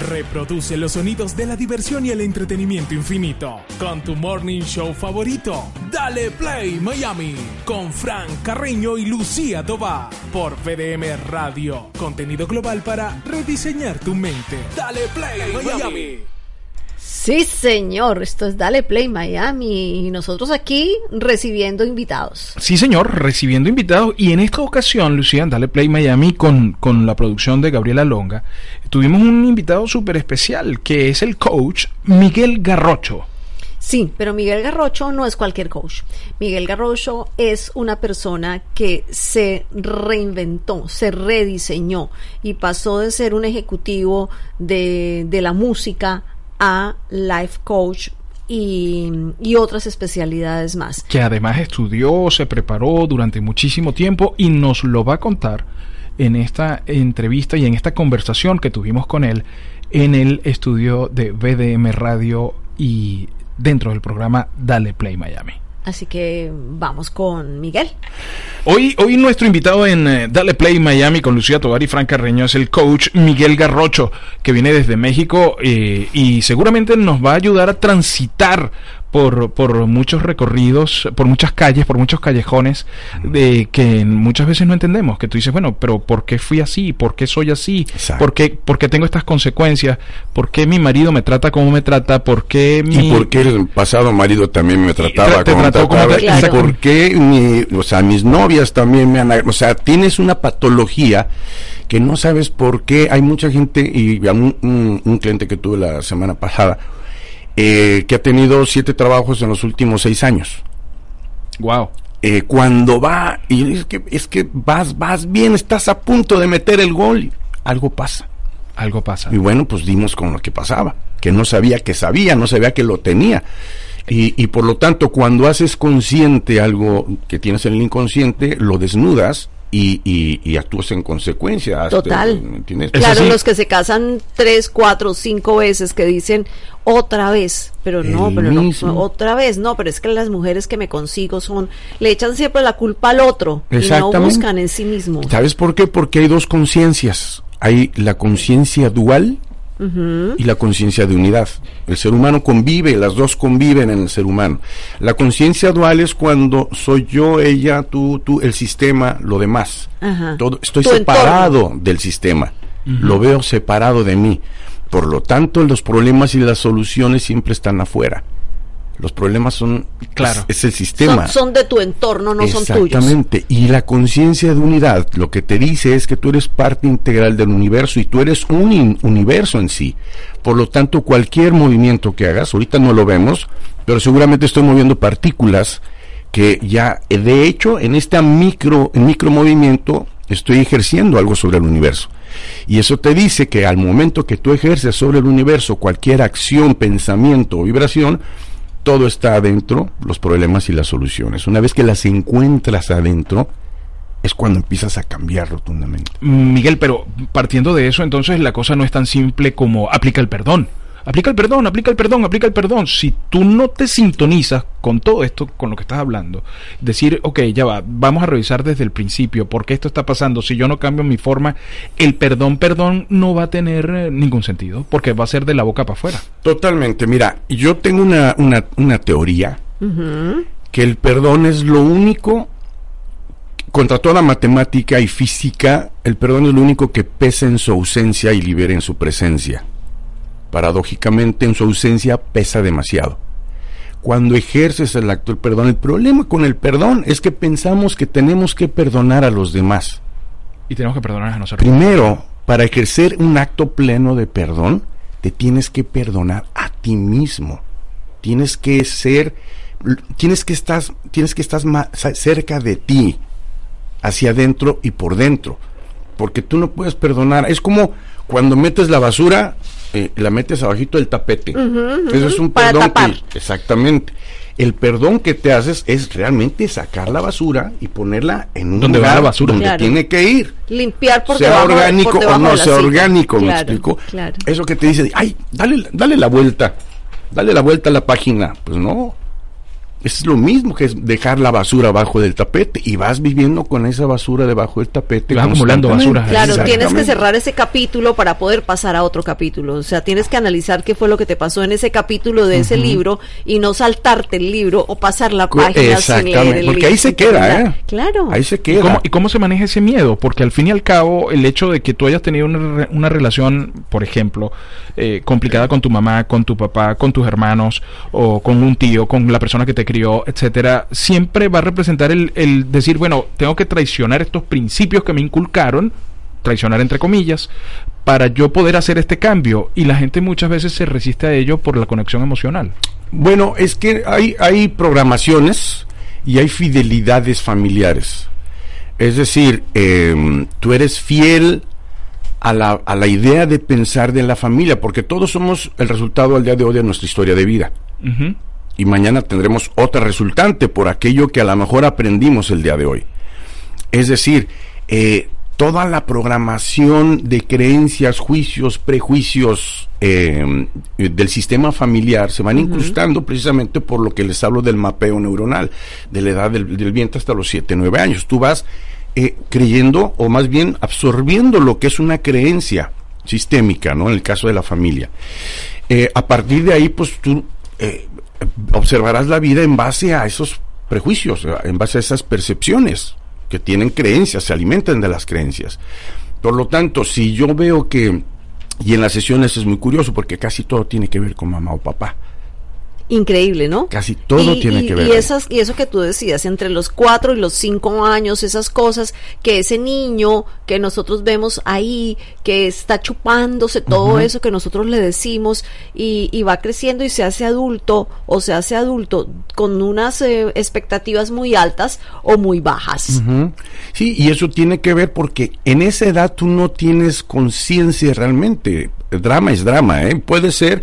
Reproduce los sonidos de la diversión y el entretenimiento infinito con tu morning show favorito. Dale Play Miami con Frank Carreño y Lucía Tobá por VDM Radio. Contenido global para rediseñar tu mente. Dale Play Miami. Sí, señor, esto es Dale Play Miami y nosotros aquí recibiendo invitados. Sí, señor, recibiendo invitados y en esta ocasión, Lucía, en Dale Play Miami con, con la producción de Gabriela Longa, tuvimos un invitado súper especial que es el coach Miguel Garrocho. Sí, pero Miguel Garrocho no es cualquier coach. Miguel Garrocho es una persona que se reinventó, se rediseñó y pasó de ser un ejecutivo de, de la música a life coach y, y, otras especialidades más. Que además estudió, se preparó durante muchísimo tiempo y nos lo va a contar en esta entrevista y en esta conversación que tuvimos con él en el estudio de BDM Radio y dentro del programa Dale Play Miami. Así que vamos con Miguel. Hoy, hoy nuestro invitado en eh, Dale Play Miami con Lucía Tovar y Frank Carreño es el coach Miguel Garrocho, que viene desde México eh, y seguramente nos va a ayudar a transitar por, por muchos recorridos, por muchas calles, por muchos callejones de que muchas veces no entendemos, que tú dices, bueno, pero ¿por qué fui así? ¿Por qué soy así? ¿Por qué, ¿Por qué tengo estas consecuencias? ¿Por qué mi marido me trata como me trata? ¿Por qué mi... ¿Y por qué el pasado marido también me trataba te como me como trataba? te- ¿Y Exacto. por qué mi, o sea, mis novias también me han... O sea, tienes una patología que no sabes por qué. Hay mucha gente, y un, un- un cliente que tuve la semana pasada, eh, que ha tenido siete trabajos en los últimos seis años. Wow. Eh, cuando va, y es que, es que vas, vas bien, estás a punto de meter el gol, y algo pasa. Algo pasa. Y bueno, pues dimos con lo que pasaba, que no sabía que sabía, no sabía que lo tenía. Y, y por lo tanto, cuando haces consciente algo que tienes en el inconsciente, lo desnudas y, y, y actúas en consecuencia. Total. Claro, los que se casan tres, cuatro, cinco veces que dicen otra vez, pero no, El pero no, mismo. otra vez, no, pero es que las mujeres que me consigo son, le echan siempre la culpa al otro y no buscan en sí mismos. ¿Sabes por qué? Porque hay dos conciencias. Hay la conciencia dual y la conciencia de unidad. El ser humano convive, las dos conviven en el ser humano. La conciencia dual es cuando soy yo, ella, tú, tú, el sistema, lo demás. Todo, estoy separado del sistema. Lo veo separado de mí. Por lo tanto, los problemas y las soluciones siempre están afuera. Los problemas son Claro. es, es el sistema. Son, son de tu entorno, no son tuyos. Exactamente. Y la conciencia de unidad lo que te dice es que tú eres parte integral del universo y tú eres un in- universo en sí. Por lo tanto, cualquier movimiento que hagas, ahorita no lo vemos, pero seguramente estoy moviendo partículas que ya, eh, de hecho, en este micro, en micro movimiento estoy ejerciendo algo sobre el universo. Y eso te dice que al momento que tú ejerces sobre el universo cualquier acción, pensamiento o vibración, todo está adentro, los problemas y las soluciones. Una vez que las encuentras adentro, es cuando empiezas a cambiar rotundamente. Miguel, pero partiendo de eso, entonces la cosa no es tan simple como aplica el perdón. Aplica el perdón, aplica el perdón, aplica el perdón. Si tú no te sintonizas con todo esto, con lo que estás hablando, decir, ok, ya va, vamos a revisar desde el principio por qué esto está pasando. Si yo no cambio mi forma, el perdón, perdón no va a tener eh, ningún sentido, porque va a ser de la boca para afuera. Totalmente. Mira, yo tengo una, una, una teoría que el perdón es lo único, contra toda matemática y física, el perdón es lo único que pesa en su ausencia y libera en su presencia. Paradójicamente, en su ausencia pesa demasiado. Cuando ejerces el acto del perdón, el problema con el perdón es que pensamos que tenemos que perdonar a los demás. Y tenemos que perdonar a nosotros. Primero, para ejercer un acto pleno de perdón, te tienes que perdonar a ti mismo. Tienes que ser, tienes que estar, tienes que estar más cerca de ti, hacia adentro y por dentro, porque tú no puedes perdonar. Es como cuando metes la basura, eh, la metes abajito del tapete. Eso es un para perdón. que- exactamente. El perdón que te haces es realmente sacar la basura y ponerla en un Donde va lugar la basura. donde Claro. tiene que ir Limpiar por sea debajo, orgánico por o no sea orgánico, ¿me Claro, explico? Claro. Eso que te dice, ay, dale, dale la vuelta, dale la vuelta a la página. Pues no, Es lo mismo que es dejar la basura abajo del tapete y vas viviendo con esa basura debajo del tapete. Vas acumulando basura. Claro, tienes que Exactamente. cerrar ese capítulo para poder pasar a otro capítulo. O sea, tienes que analizar qué fue lo que te pasó en ese capítulo de ese libro y no saltarte el libro o pasar la página sin leer Exactamente, el porque libro. ahí se queda. ¿eh? Claro. Ahí se ¿Y queda. cómo, y cómo se maneja ese miedo? Porque al fin y al cabo, el hecho de que tú hayas tenido una, re- una relación, por ejemplo, eh, complicada con tu mamá, con tu papá, con tus hermanos, o con un tío, con la persona que te crió, etcétera, siempre va a representar el, el decir, bueno, tengo que traicionar estos principios que me inculcaron, traicionar entre comillas, para yo poder hacer este cambio. Y la gente muchas veces se resiste a ello por la conexión emocional. Bueno, es que hay, hay programaciones y hay fidelidades familiares. Es decir, eh, tú eres fiel a la, a la idea de pensar de la familia, porque todos somos el resultado al día de hoy de nuestra historia de vida. Y mañana tendremos otra resultante por aquello que a lo mejor aprendimos el día de hoy. Es decir, eh, toda la programación de creencias, juicios, prejuicios eh, del sistema familiar se van incrustando precisamente por lo que les hablo del mapeo neuronal, de la edad del, del vientre hasta los 7, 9 años. Tú vas eh, creyendo, o más bien absorbiendo lo que es una creencia sistémica, ¿no? En el caso de la familia. Eh, a partir de ahí, pues tú eh, observarás la vida en base a esos prejuicios, en base a esas percepciones que tienen creencias, se alimentan de las creencias. Por lo tanto, si yo veo que, y en las sesiones es muy curioso porque casi todo tiene que ver con mamá o papá, Increíble, ¿no? casi todo y, tiene y- que ver. Y, esas, y eso que tú decías, entre los cuatro y los cinco años, esas cosas, que ese niño que nosotros vemos ahí, que está chupándose todo eso que nosotros le decimos y, y va creciendo y se hace adulto o se hace adulto con unas eh, expectativas muy altas o muy bajas. Sí, y eso tiene que ver porque en esa edad tú no tienes conciencia realmente. El drama es drama, ¿eh? Puede ser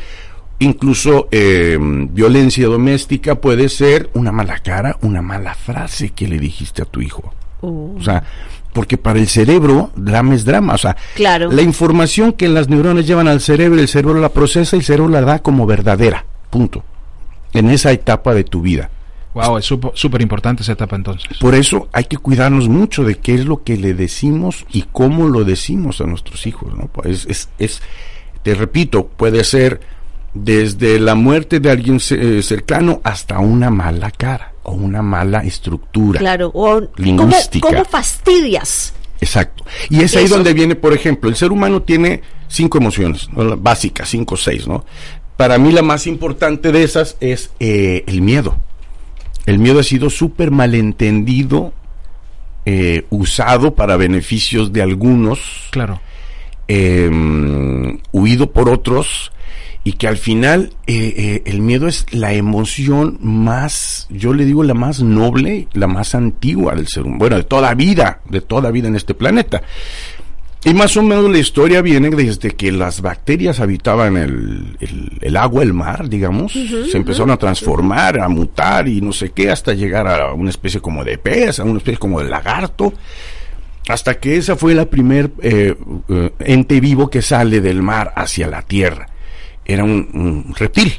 incluso eh, violencia doméstica, puede ser una mala cara, una mala frase que le dijiste a tu hijo. Uh. O sea, porque para el cerebro drama es drama. O sea, Claro. la información que las neuronas llevan al cerebro, el cerebro la procesa y el cerebro la da como verdadera. Punto. En esa etapa de tu vida. Wow, es súper importante esa etapa entonces. Por eso hay que cuidarnos mucho de qué es lo que le decimos y cómo lo decimos a nuestros hijos, ¿no? Pues es, es, te repito, puede ser desde la muerte de alguien eh, cercano hasta una mala cara o una mala estructura. Claro, o ¿cómo, Lingüística. cómo fastidias? Exacto. Y es ahí Eso. donde viene, por ejemplo, el ser humano tiene cinco emociones, básicas, cinco o seis, ¿no? Para mí la más importante de esas es eh, el miedo. El miedo ha sido súper malentendido, eh, usado para beneficios de algunos, Claro. eh, huido por otros, y que al final eh, eh, el miedo es la emoción más, yo le digo la más noble, la más antigua del ser humano, bueno, de toda vida, de toda vida en este planeta. Y más o menos la historia viene desde que las bacterias habitaban el, el- el agua, el mar, digamos, se empezaron a transformar, a mutar y no sé qué, hasta llegar a una especie como de pez, a una especie como de lagarto, hasta que esa fue la primer eh, eh, ente vivo que sale del mar hacia la tierra. Era un, un reptil.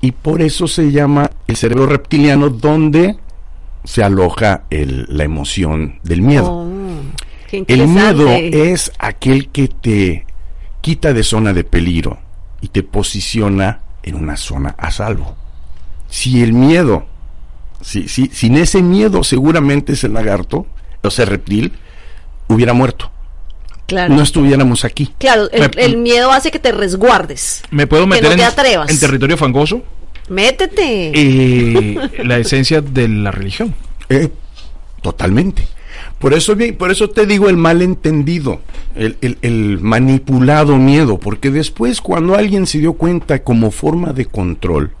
Y por eso se llama el cerebro reptiliano donde se aloja el- la emoción del miedo. Oh, qué El miedo es aquel que te quita de zona de peligro y te posiciona en una zona a salvo. Si el miedo, si, si, sin ese miedo seguramente ese lagarto, o ese reptil, hubiera muerto. Claro. No estuviéramos aquí. Claro, el, Me- el miedo hace que te resguardes. ¿Me puedo Que meter no te en, atrevas. en territorio fangoso? Métete. Eh, la esencia de la religión. Eh, totalmente. Por eso, por eso te digo el malentendido, el, el, el manipulado miedo, porque después cuando alguien se dio cuenta como forma de control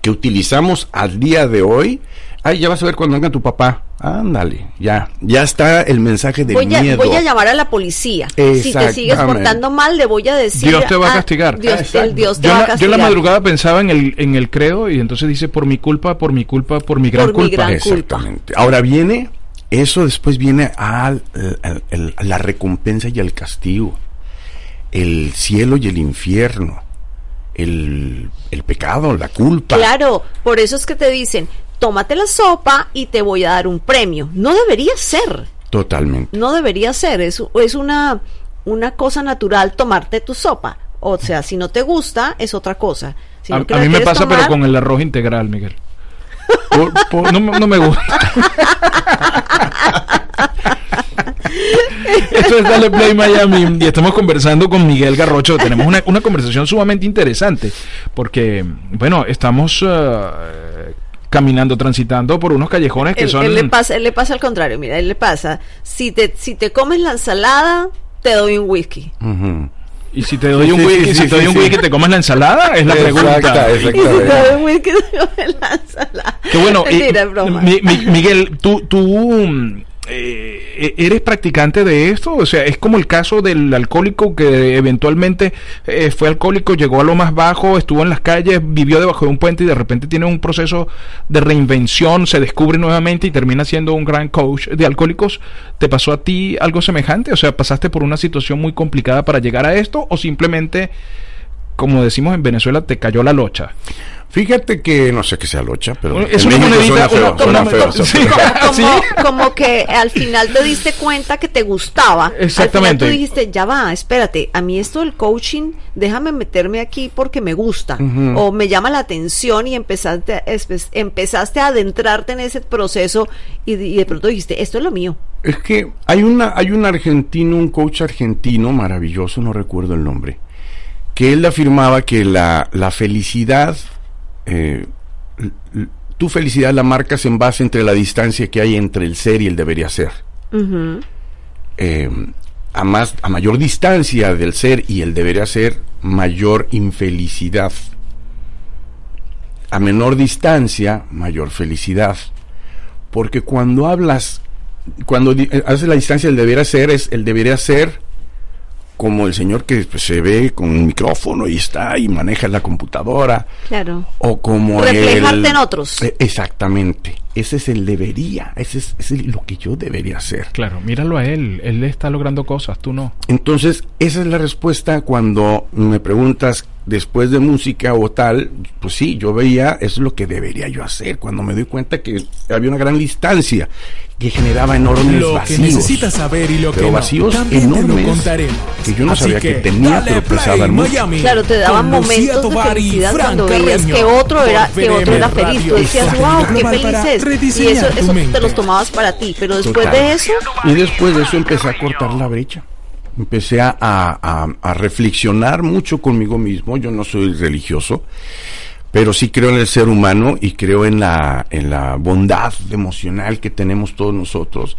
que utilizamos al día de hoy, ay, ya vas a ver cuando venga tu papá, ándale, ya, ya está el mensaje del voy a, miedo. voy a llamar a la policía. Si te sigues portando mal, le voy a decir. Dios te va a ah, castigar. Dios, Exacto. el Dios te Yo, va a la- yo castigar. en la madrugada pensaba en el, en el credo y entonces dice por mi culpa, por mi culpa, por mi gran Por mi culpa. Exactamente. Ahora viene, eso después viene a la recompensa y al castigo, el cielo y el infierno, el, el pecado, la culpa. Claro, por eso es que te dicen, tómate la sopa y te voy a dar un premio. No debería ser. Totalmente. No debería ser. Es, es una, una cosa natural tomarte tu sopa. O sea, si no te gusta, es otra cosa. Si a, no mí me pasa, pero con el arroz integral, Miguel. Por- por- no, me- no me gusta. Esto es Dale Play Miami y estamos conversando con Miguel Garrocho. Tenemos una, una conversación sumamente interesante porque, bueno, estamos eh, caminando, transitando por unos callejones que Él, son... él le pasa, él le pasa al contrario, mira, él le pasa, si te, si te comes la ensalada, te doy un whisky. Y si te doy un Sí, whisky, sí, si te doy sí, un sí. whisky, ¿te comes la ensalada? Es la pregunta. Exacta, Y si te exactamente. doy un whisky, te comes la ensalada. Qué bueno. y, Mentira, es broma. Mi- mi- Miguel, tú, tú mm, eh, eres practicante de esto, o sea, es como el caso del alcohólico que eventualmente eh, fue alcohólico, llegó a lo más bajo, estuvo en las calles, vivió debajo de un puente y de repente tiene un proceso de reinvención, se descubre nuevamente y termina siendo un gran coach de alcohólicos. ¿Te pasó a ti algo semejante? O sea, ¿pasaste por una situación muy complicada para llegar a esto o simplemente, como decimos en Venezuela, te cayó la locha? Fíjate que no sé qué sea locha, pero es una monedita, como, que al final te diste cuenta que te gustaba. Exactamente. Al final tú dijiste, ya va, espérate, a mí esto del coaching, déjame meterme aquí porque me gusta. O me llama la atención y empezaste, a- empezaste a adentrarte en ese proceso y, de- y de pronto dijiste, esto es lo mío. Es que hay una, hay un argentino, un coach argentino maravilloso, no recuerdo el nombre, que él afirmaba que la, la felicidad, eh, tu felicidad la marcas en base entre la distancia que hay entre el ser y el debería ser. Eh, a, más, a mayor distancia del ser y el debería ser, mayor infelicidad. A menor distancia, mayor felicidad. Porque cuando hablas, cuando eh, haces la distancia del debería ser, es el debería ser como el señor que pues, se ve con un micrófono y está y maneja la computadora. Claro. O como Reflejarte el- en otros. Eh, Exactamente. Ese es el debería. Ese es, ese es lo que yo debería hacer. Claro, míralo a él, él está logrando cosas, tú no. Entonces, esa es la respuesta cuando me preguntas después de música o tal, pues sí, yo veía, eso es lo que debería yo hacer, cuando me doy cuenta que había una gran distancia que generaba enormes Lo que vacíos. necesitas saber y lo pero que no, vacíos también te lo enormes contaremos. que yo no Así sabía que tenía, dale pero pesaban mucho. Miami, Claro, te daban momentos de felicidad cuando veías que otro era, que otro era feliz. Tú decías, wow, qué feliz es. Y rediseñar eso, te los tomabas para ti. Pero después Total. de eso, Y después de eso empecé a cortar la brecha. Empecé a, a- a reflexionar mucho conmigo mismo. Yo no soy religioso, pero sí creo en el ser humano y creo en la, en la bondad emocional que tenemos todos nosotros.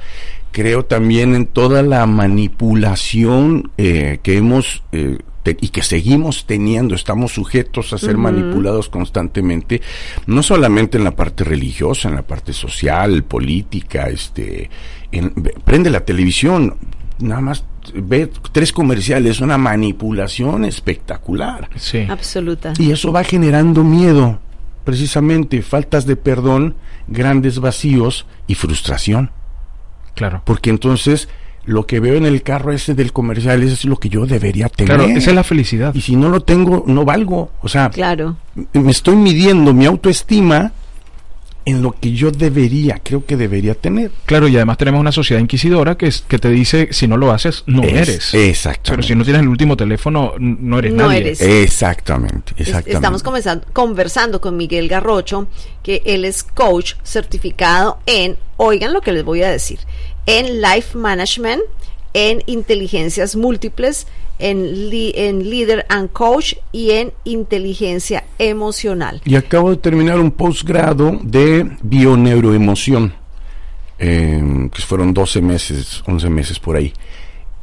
Creo también en toda la manipulación eh, que hemos eh, te- y que seguimos teniendo. Estamos sujetos a ser manipulados constantemente, no solamente en la parte religiosa, en la parte social, política, este, en- prende la televisión, nada más ve tres comerciales, una manipulación espectacular. Sí. absoluta. Y eso va generando miedo, precisamente, faltas de perdón, grandes vacíos y frustración. Claro. Porque entonces lo que veo en el carro ese del comercial ese es lo que yo debería tener. Claro, esa es la felicidad. Y si no lo tengo, no valgo. O sea, Claro. me estoy midiendo mi autoestima en lo que yo debería, creo que debería tener. Claro, y además tenemos una sociedad inquisidora que, es, que te dice, si no lo haces, no Es- eres. Exactamente. Pero si no tienes el último teléfono, no eres No nadie. eres. Exactamente, Es- exactamente. Estamos comenzando- conversando con Miguel Garrocho, que él es coach certificado en, oigan lo que les voy a decir, en Life Management, en inteligencias múltiples, en, en Leader and Coach y en inteligencia emocional. Y acabo de terminar un posgrado de bioneuroemoción, eh, que fueron 12 meses, 11 meses por ahí,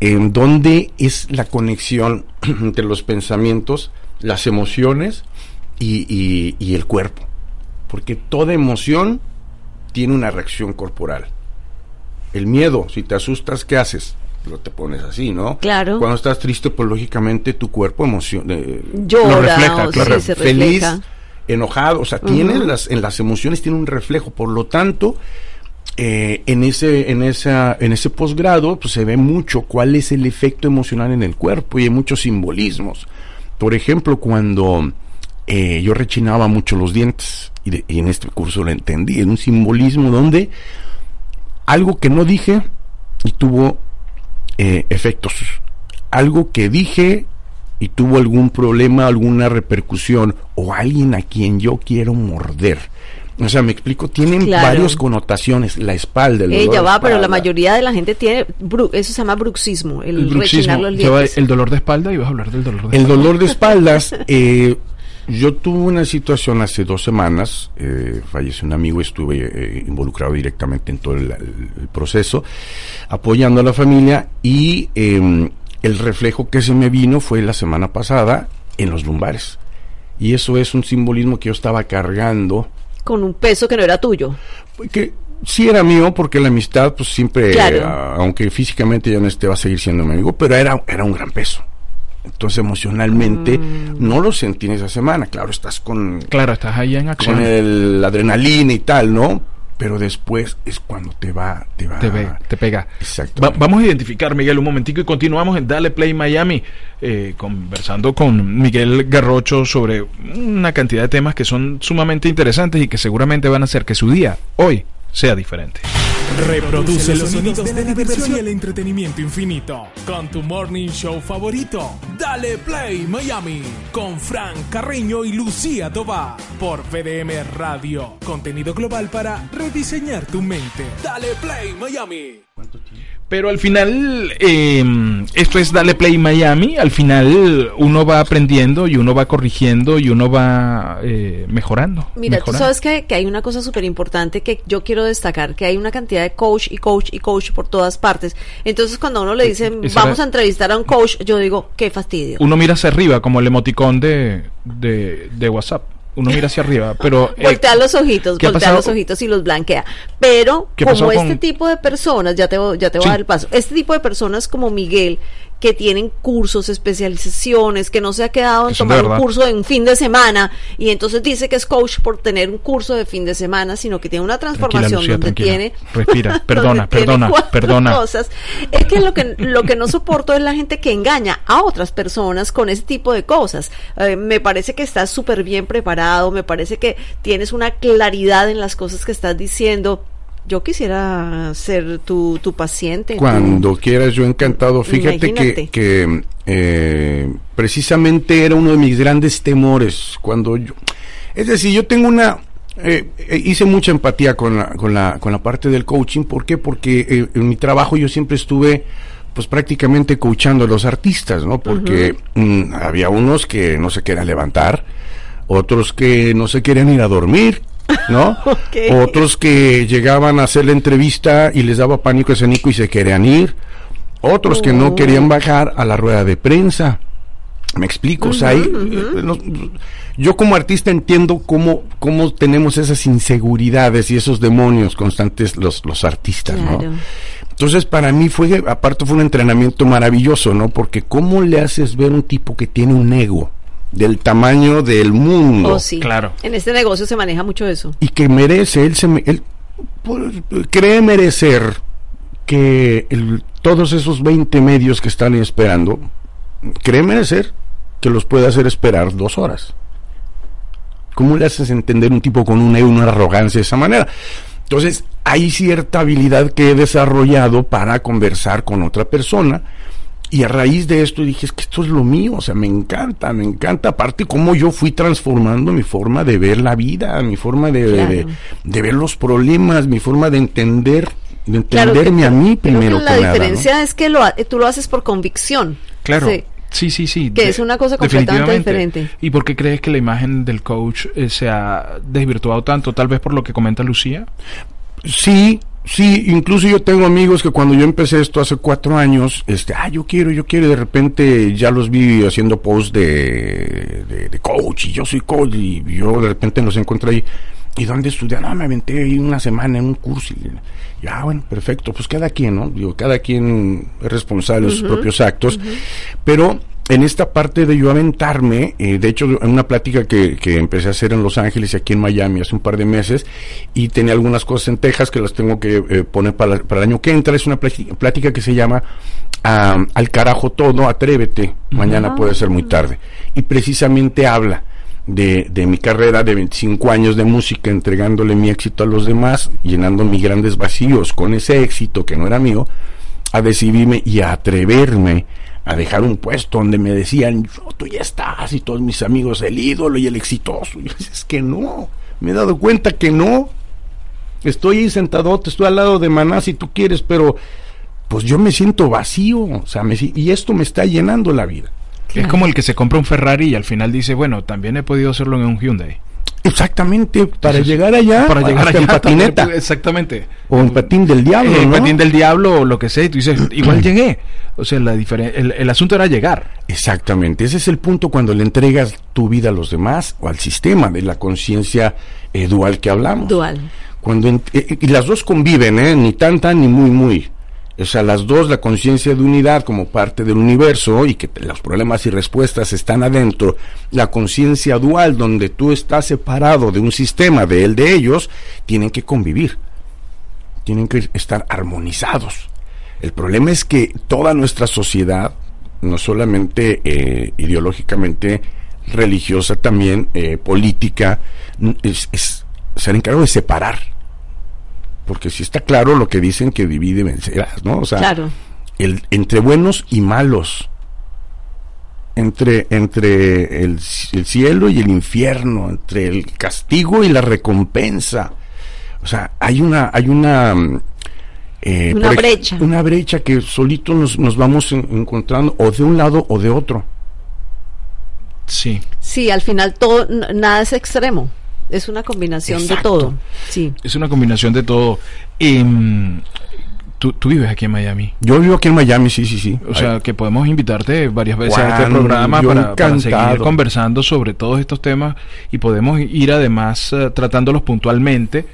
en donde es la conexión entre los pensamientos, las emociones y- y el cuerpo. Porque toda emoción tiene una reacción corporal. El miedo, si te asustas, ¿qué haces? Lo te pones así, ¿no? Claro. Cuando estás triste, pues lógicamente tu cuerpo emociona. Llora, refleja, o claro. sí, se feliz, refleja. enojado, o sea, tiene las, en las emociones tiene un reflejo, por lo tanto, eh, en ese, en esa, en ese posgrado, pues se ve mucho cuál es el efecto emocional en el cuerpo y hay muchos simbolismos. Por ejemplo, cuando eh, yo rechinaba mucho los dientes, y, de- y en este curso lo entendí, en un simbolismo donde algo que no dije y tuvo eh, efectos. Algo que dije y tuvo algún problema, alguna repercusión, o alguien a quien yo quiero morder. O sea, me explico, tienen Claro. varias connotaciones, la espalda, el dolor Ella de va, pero la espalda. mayoría de la gente tiene, bru- eso se llama bruxismo, el, El rechinar bruxismo los lleva dientes. el dolor de espalda y vas a hablar del dolor de El espalda. dolor de espaldas, eh, yo tuve una situación hace dos semanas, eh, falleció un amigo, estuve eh, involucrado directamente en todo el, el proceso, apoyando a la familia y eh, el reflejo que se me vino fue la semana pasada en los lumbares. Y eso es un simbolismo que yo estaba cargando, Con un peso que no era tuyo. que sí era mío porque la amistad pues siempre, Claro. aunque físicamente ya no esté, va a seguir siendo mi amigo, pero era, era un gran peso. Entonces emocionalmente Mm. no lo sentí en esa semana. Claro, estás con, Claro, estás ahí en acción. con el adrenalina y tal, ¿no? Pero después es cuando te va, te va. te, te pega. Exacto. Va- vamos a identificar, Miguel, un momentico y continuamos en Dale Play Miami, eh, conversando con Miguel Garrocho sobre una cantidad de temas que son sumamente interesantes y que seguramente van a hacer que su día, hoy, sea diferente. Reproduce los sonidos de la diversión y el entretenimiento infinito con tu morning show favorito. Dale Play Miami con Frank Carreño y Lucía Toba por VDM Radio. Contenido global para rediseñar tu mente. Dale Play Miami. Pero al final, eh, esto es Dale Play Miami, al final uno va aprendiendo y uno va corrigiendo y uno va eh, mejorando. Mira, tú mejorando. sabes que, que hay una cosa súper importante que yo quiero destacar, que hay una cantidad de coach y coach y coach por todas partes. Entonces cuando a uno le dicen, vamos era- a entrevistar a un coach, yo digo, qué fastidio. Uno mira hacia arriba, como el emoticón de, de, de WhatsApp. Uno mira hacia arriba, pero... eh, voltea los ojitos, ¿qué ha voltea los ojitos y los blanquea. Pero ¿Qué como este con- tipo de personas, ya te, voy- ya te voy Sí. a dar el paso, este tipo de personas como Miguel, que tienen cursos, especializaciones, que no se ha quedado Que en tomar un curso de un fin de semana y entonces dice que es coach por tener un curso de fin de semana, sino que tiene una Tranquila, transformación Lucía, donde tiene Respira, perdona, perdona, perdona. cosas. Es que lo que lo que no soporto es la gente que engaña a otras personas con ese tipo de cosas. Eh, me parece que estás súper bien preparado, me parece que tienes una claridad en las cosas que estás diciendo. Yo quisiera ser tu, tu paciente. tu- Cuando quieras, yo encantado. Fíjate Imagínate. que, que eh, precisamente era uno de mis grandes temores. Cuando yo. Es decir, yo tengo una. eh, eh, hice mucha empatía con la, con, la, con la parte del coaching. ¿Por qué? Porque eh, en mi trabajo yo siempre estuve pues prácticamente coachando a los artistas, ¿no? Porque mm, había unos que no se querían levantar, otros que no se querían ir a dormir, ¿no? Otros que llegaban a hacer la entrevista y les daba pánico escénico y se querían ir, otros que no Oh. querían bajar a la rueda de prensa. Me explico, o sea, hay- eh, yo como artista entiendo cómo, cómo tenemos esas inseguridades y esos demonios constantes los, los artistas, Claro. ¿no? Entonces para mí fue, aparte fue un entrenamiento maravilloso, ¿no? Porque cómo le haces ver un tipo que tiene un ego del tamaño del mundo Oh, sí. Claro. En este negocio se maneja mucho eso. y que merece, él se me- él cree merecer que el- todos esos 20 medios que están esperando, cree merecer que los puede hacer esperar dos horas. ¿Cómo le haces entender un tipo con un ego, una arrogancia de esa manera? Entonces, hay cierta habilidad que he desarrollado para conversar con otra persona. Y a raíz de esto dije, es que esto es lo mío, o sea, me encanta, me encanta. Aparte, cómo yo fui transformando mi forma de ver la vida, mi forma de, Claro. de, de ver los problemas, mi forma de entender, de Claro, entenderme que- a mí creo primero que que, la nada. ¿no? diferencia es que lo, ha- tú lo haces por convicción. Claro. Sí. Sí, sí, sí. Que de- es una cosa completamente diferente. ¿Y por qué crees que la imagen del coach eh, se ha desvirtuado tanto? Tal vez por lo que comenta Lucía. Sí, sí, incluso yo tengo amigos que cuando yo empecé esto hace cuatro años, este, ah, yo quiero, yo quiero, y de repente ya los vi haciendo posts de, de, de coach, y yo soy coach, y yo de repente los encontré ahí, ¿y dónde estudié? No, me aventé ahí una semana en un curso, y, y, ah, bueno, perfecto, pues cada quien, ¿no? Digo, cada quien es responsable de sus propios actos, pero en esta parte de yo aventarme, eh, de hecho, en una plática que, que empecé a hacer en Los Ángeles y aquí en Miami hace un par de meses, y tenía algunas cosas en Texas que las tengo que eh, poner para, para, el año que entra, es una plática, plática que se llama Al carajo todo, atrévete, mañana puede ser muy tarde. Y precisamente habla de, de, mi carrera de 25 años de música, entregándole mi éxito a los demás, llenando mis grandes vacíos con ese éxito que no era mío, a decidirme y a atreverme a dejar un puesto donde me decían, tú ya estás, y todos mis amigos, el ídolo y el exitoso. Y yo es que no, me he dado cuenta que no. Estoy ahí sentado, estoy al lado de Maná si tú quieres, pero pues yo me siento vacío, o sea, me, y esto me está llenando la vida. Es como el que se compra un Ferrari y al final dice, bueno, también he podido hacerlo en un Hyundai. Exactamente, para llegar allá, para llegar allá en patineta. Exactamente. O en patín del diablo. En patín del diablo o lo que sea, y tú dices, igual llegué. O sea, la el, el, asunto era llegar. Exactamente, ese es el punto cuando le entregas tu vida a los demás o al sistema de la conciencia eh, dual que hablamos. Dual. Cuando eh, y las dos conviven, ¿eh? ni tan tan ni muy muy o sea, las dos, la conciencia de unidad como parte del universo y que los problemas y respuestas están adentro, la conciencia dual donde tú estás separado de un sistema, de él, de ellos, tienen que convivir, tienen que estar armonizados. El problema es que toda nuestra sociedad, no solamente eh, ideológicamente religiosa, también eh, política, es, se ha encargado de separar porque si está claro lo que dicen que divide vencerás, ¿no? O sea, el, entre buenos y malos, entre, entre el, cielo y el infierno, entre el castigo y la recompensa. O sea, hay una, hay una eh, una brecha. Una brecha que solito nos, nos vamos encontrando o de un lado o de otro. Sí. Sí, al final todo, nada es extremo. Es una combinación de todo. Sí. Es una combinación de todo. Em, ¿tú, vives aquí en Miami. Yo vivo aquí en Miami, sí, sí, sí. O sea, que podemos invitarte varias veces a este programa para, seguir conversando sobre todos estos temas y podemos ir además uh, tratándolos puntualmente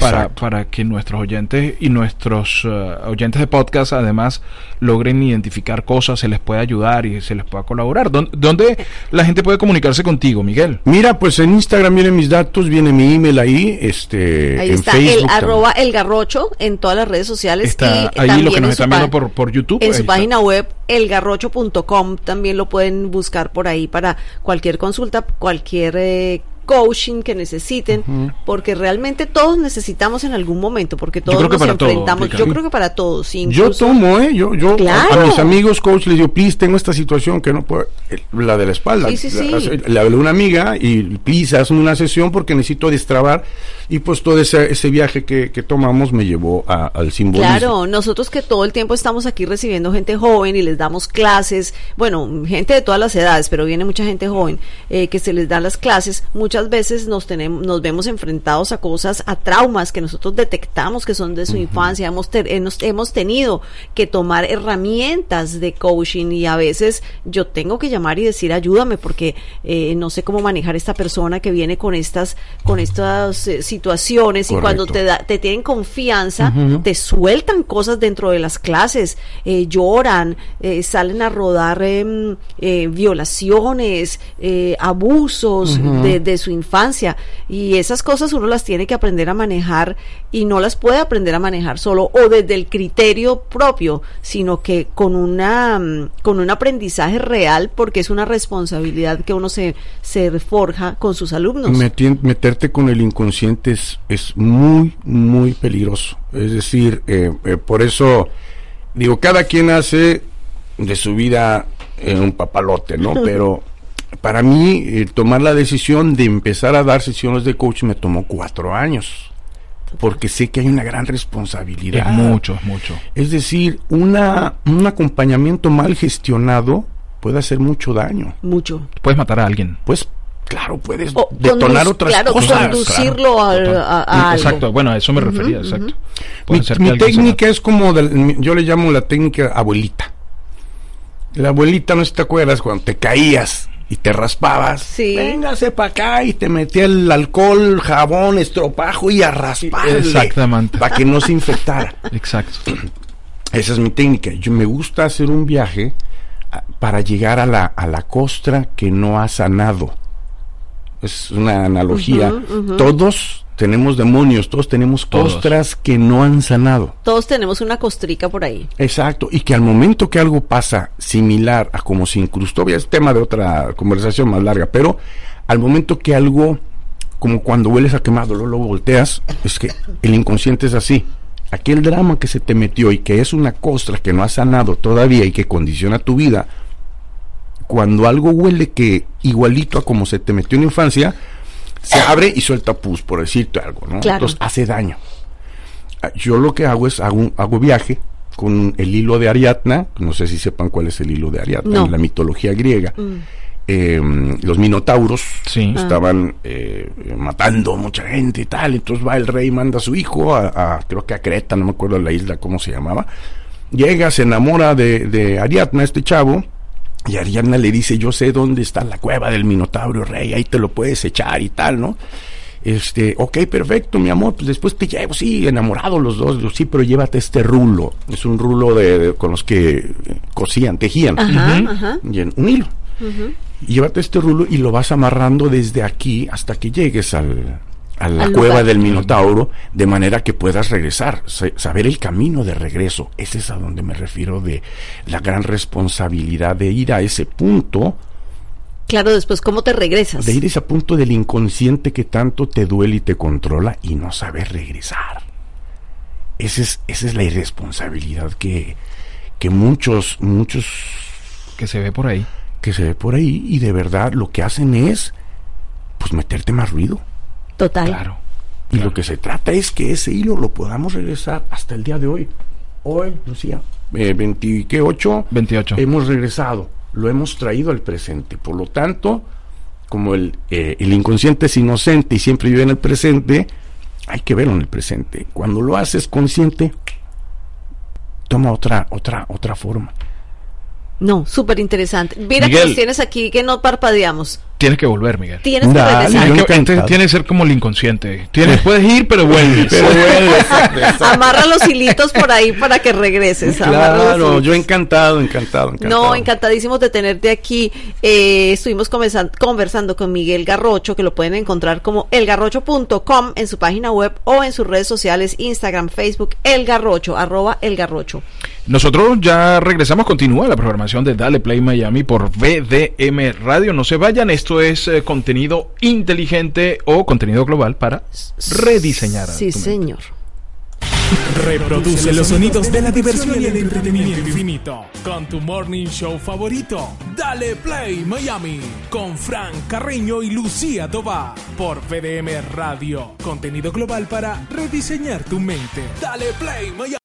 para, para, que nuestros oyentes y nuestros uh, oyentes de podcast además logren identificar cosas, se les pueda ayudar y se les pueda colaborar. ¿Dónde, la gente puede comunicarse contigo, Miguel? Mira, pues en Instagram vienen mis datos, viene mi email ahí, este, ahí está el arroba el garrocho en todas las redes sociales. Está ahí lo que nos están viendo por, por YouTube. En su página web elgarrocho.com también lo pueden buscar por ahí para cualquier consulta, cualquier eh, coaching que necesiten, porque realmente todos necesitamos en algún momento, porque todos nos enfrentamos. yo creo que para todos. Yo tomo, ¿eh? Yo, yo a, mis amigos coach les digo, please, tengo esta situación que no puedo, la de la espalda. Le hablé a una amiga y please, hazme una sesión porque necesito destrabar y pues todo ese, ese viaje que, que tomamos me llevó al simbolismo. Claro, nosotros que todo el tiempo estamos aquí recibiendo gente joven y les damos clases, bueno, gente de todas las edades, pero viene mucha gente joven eh, que se les da las clases, muchas veces nos tenemos, nos vemos enfrentados a cosas, a traumas que nosotros detectamos que son de su infancia, hemos, hemos, tenido que tomar herramientas de coaching y a veces yo tengo que llamar y decir ayúdame porque eh, no sé cómo manejar esta persona que viene con estas, con estas eh, situaciones y cuando te, da, te tienen confianza, te sueltan cosas dentro de las clases, eh, lloran, salen a rodar em, violaciones, abusos de, de su infancia y esas cosas uno las tiene que aprender a manejar y no las puede aprender a manejar solo o desde el criterio propio, sino que con una mm, con un aprendizaje real porque es una responsabilidad que uno se, se forja con sus alumnos. meterte con el inconsciente es, es muy muy peligroso. Es decir, eh, eh, por eso digo, cada quien hace de su vida en un papalote, ¿no? Pero para mí, eh, tomar la decisión de empezar a dar sesiones de coach me tomó cuatro años. Porque sé que hay una gran responsabilidad. Es mucho, es mucho. Es decir, una, un acompañamiento mal gestionado puede hacer mucho daño. Mucho. Puedes matar a alguien. Pues claro, puedes detonar otras claro, cosas. conducirlo a, Exacto, bueno, a eso me refería, exacto. Mi, técnica es como, yo le llamo la técnica abuelita. La abuelita, no sé si te acuerdas, cuando te caías y te raspabas. Sí. Véngase para acá y te metía el alcohol, jabón, estropajo y a rasparle. Exactamente. Para que no se infectara. Exacto. Esa es mi técnica. Yo me gusta hacer un viaje para llegar a la, a la costra que no ha sanado. Es una analogía. Todos tenemos demonios, todos tenemos Todos. costras que no han sanado. Todos tenemos una costrica por ahí. Exacto, y que al momento que algo pasa similar a como se incrustó, ya es tema de otra conversación más larga, pero al momento que algo, como cuando hueles a quemado, luego lo volteas, es que el inconsciente es así. Aquel drama que se te metió y que es una costra que no ha sanado todavía y que condiciona tu vida, cuando algo huele que igualito a como se te metió en la infancia, se abre y suelta pus, por decirte algo, ¿no? Claro. Entonces hace daño. Ah, Yo lo que hago es hago, un- hago viaje con el hilo de Ariadna, no sé si sepan cuál es el hilo de Ariadna, No. en la mitología griega. Eh, los minotauros Sí. estaban eh, matando mucha gente y tal, entonces va el rey, manda a su hijo a, a- creo que a Creta, no me acuerdo la isla cómo se llamaba, llega, se enamora de, de Ariadna, este chavo, y Ariadna le dice, yo sé dónde está la cueva del Minotauro, rey, ahí te lo puedes echar y tal, ¿no? Este, ok, perfecto, mi amor, pues después te llevo, sí, enamorados los dos, sí, pero llévate este rulo, es un rulo de, de- con los que eh, cosían, tejían, Ajá, y en un hilo. Llévate este rulo y lo vas amarrando desde aquí hasta que llegues al, a la Al cueva lugar. del Minotauro, de manera que puedas regresar, sa- saber el camino de regreso. Ese es a donde me refiero de la gran responsabilidad de ir a ese punto, Claro, después, ¿cómo te regresas? de ir a ese punto del inconsciente que tanto te duele y te controla y no saber regresar. Ese es, esa es la irresponsabilidad que, que muchos, muchos Que se ve por ahí. que se ve por ahí y de verdad lo que hacen es pues meterte más ruido. Total. Claro. Y lo que se trata es que ese hilo lo podamos regresar hasta el día de hoy. Hoy, Lucía, eh, 28, 28. hemos regresado, lo hemos traído al presente. Por lo tanto, como el, eh, el inconsciente es inocente y siempre vive en el presente, hay que verlo en el presente. Cuando lo haces consciente, toma otra, otra, otra forma. No, súper interesante. Mira que Miguel. nos tienes aquí que no parpadeamos. Tienes que volver, Miguel. Tienes que yo Tienes que- encantado. este tiene que ser como el inconsciente. Tienes, puedes ir, pero vuelves. Amarra los hilitos por ahí para que regreses. Claro, yo encantado, encantado, encantado. No, encantadísimos de tenerte aquí. Eh, estuvimos conversan- conversando con Miguel Garrocho, que lo pueden encontrar como elgarrocho.com en su página web o en sus redes sociales, Instagram, Facebook, elgarrocho, arroba elgarrocho. Nosotros ya regresamos, continúa la programación de Dale Play Miami por VDM Radio. No se vayan, esto es eh, contenido inteligente o contenido global para rediseñar. Sí, tu mente. señor. Reproduce los sonidos de la diversión y el entretenimiento infinito con tu morning show favorito. Dale Play Miami con Frank Carreño y Lucía Tobar por VDM Radio. Contenido global para rediseñar tu mente. Dale Play Miami.